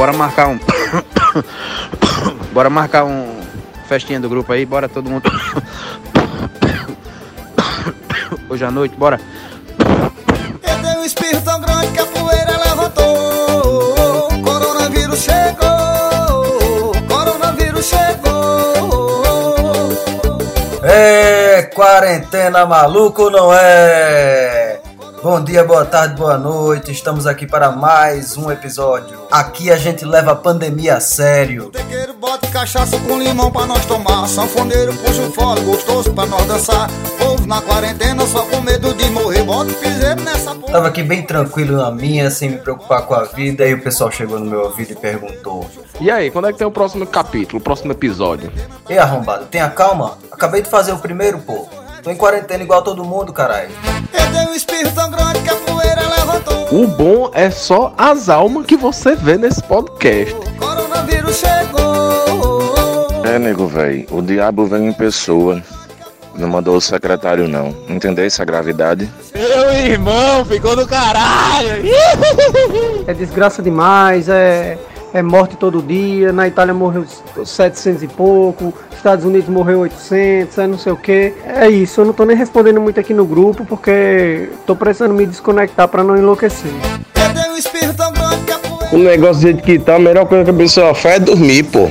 bora marcar um. bora marcar um festinha do grupo aí, bora todo mundo. Hoje à noite, bora. Eu dei um espirro tão grande que a poeira levantou. Coronavírus chegou. Coronavírus chegou. É quarentena maluco, não é? Bom dia, boa tarde, boa noite. Estamos aqui para mais um episódio. Aqui a gente leva a pandemia a sério. Tequeiro bota cachaça com limão pra nós tomar. Sanfoneiro puxa um fole gostoso pra nós dançar. Povo na quarentena só com medo de morrer. Bota o piseiro nessa porra. Tava aqui bem tranquilo na minha, sem me preocupar com a vida. Aí o pessoal chegou no meu ouvido e perguntou: E aí, quando é que tem o próximo capítulo, o próximo episódio? Ei, arrombado, tenha calma. Acabei de fazer o primeiro, pô. Tô em quarentena igual todo mundo, caralho. Eu dei um espirro tão grande que a poeira levantou. O bom é só as almas que você vê nesse podcast. Coronavírus chegou. É, nego, velho. O diabo vem em pessoa. Não mandou o secretário, não. Entendesse a gravidade? Meu irmão ficou do caralho. É desgraça demais, é, é morte todo dia. Na Itália morreu 700 e pouco, Estados Unidos morreu 800, é não sei o que. É isso, eu não tô nem respondendo muito aqui no grupo porque tô precisando me desconectar pra não enlouquecer. O negócio do jeito que tá, a melhor coisa que a pessoa faz é dormir, pô.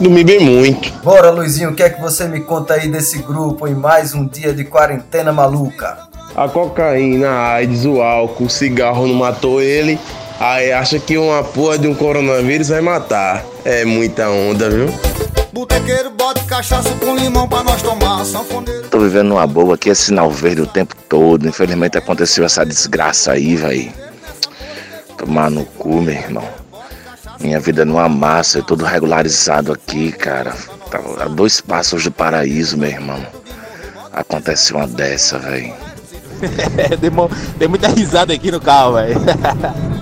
Dormir bem muito. Bora, Luizinho, o que é que você me conta aí desse grupo em mais um dia de quarentena maluca? A cocaína, a AIDS, o álcool, o cigarro não matou ele. Aí acha que uma porra de um coronavírus vai matar. É muita onda, viu? Botequeiro bota cachaça com limão pra nós tomar. Sanfoneiro Tô vivendo numa boa aqui, é sinal verde o tempo todo. Infelizmente aconteceu essa desgraça aí, velho. Tomar no cu, meu irmão. Minha vida numa massa, é tudo regularizado aqui, cara. Tá a dois passos do paraíso, meu irmão. Acontece uma dessa, velho. Mo- dei muita risada aqui no carro, velho.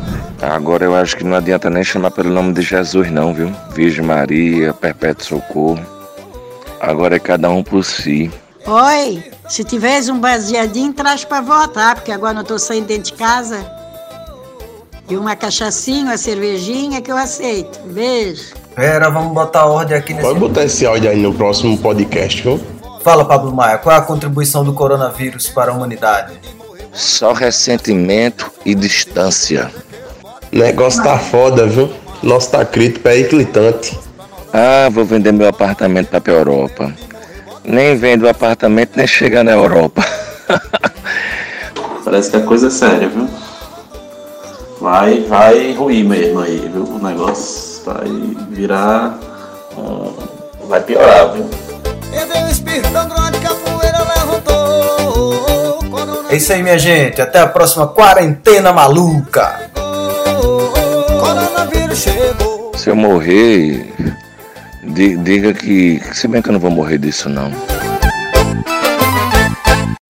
Agora eu acho que não adianta nem chamar pelo nome de Jesus, não, viu? Virgem Maria, Perpétuo Socorro. Agora é cada um por si. Oi, se tivesse um baseadinho, traz pra votar, porque agora não tô saindo dentro de casa. E uma cachaçinha, uma cervejinha que eu aceito. Beijo. Pera, vamos botar ordem aqui nesse. Pode botar esse áudio aí no próximo podcast, viu? Fala, Pablo Maia, qual é a contribuição do coronavírus para a humanidade? Só ressentimento e distância. O negócio tá foda, viu? Nosso tá crítico, é eclitante. Ah, vou vender meu apartamento pra pra Europa. Nem vendo o apartamento, nem chegar na Europa. Parece que a coisa é séria, viu? Vai, vai ruir mesmo aí, viu? O negócio vai virar. hum, vai piorar, viu? É isso aí, minha gente. Até a próxima quarentena maluca. Se eu morrer, di- diga que. Se bem que eu não vou morrer disso, não.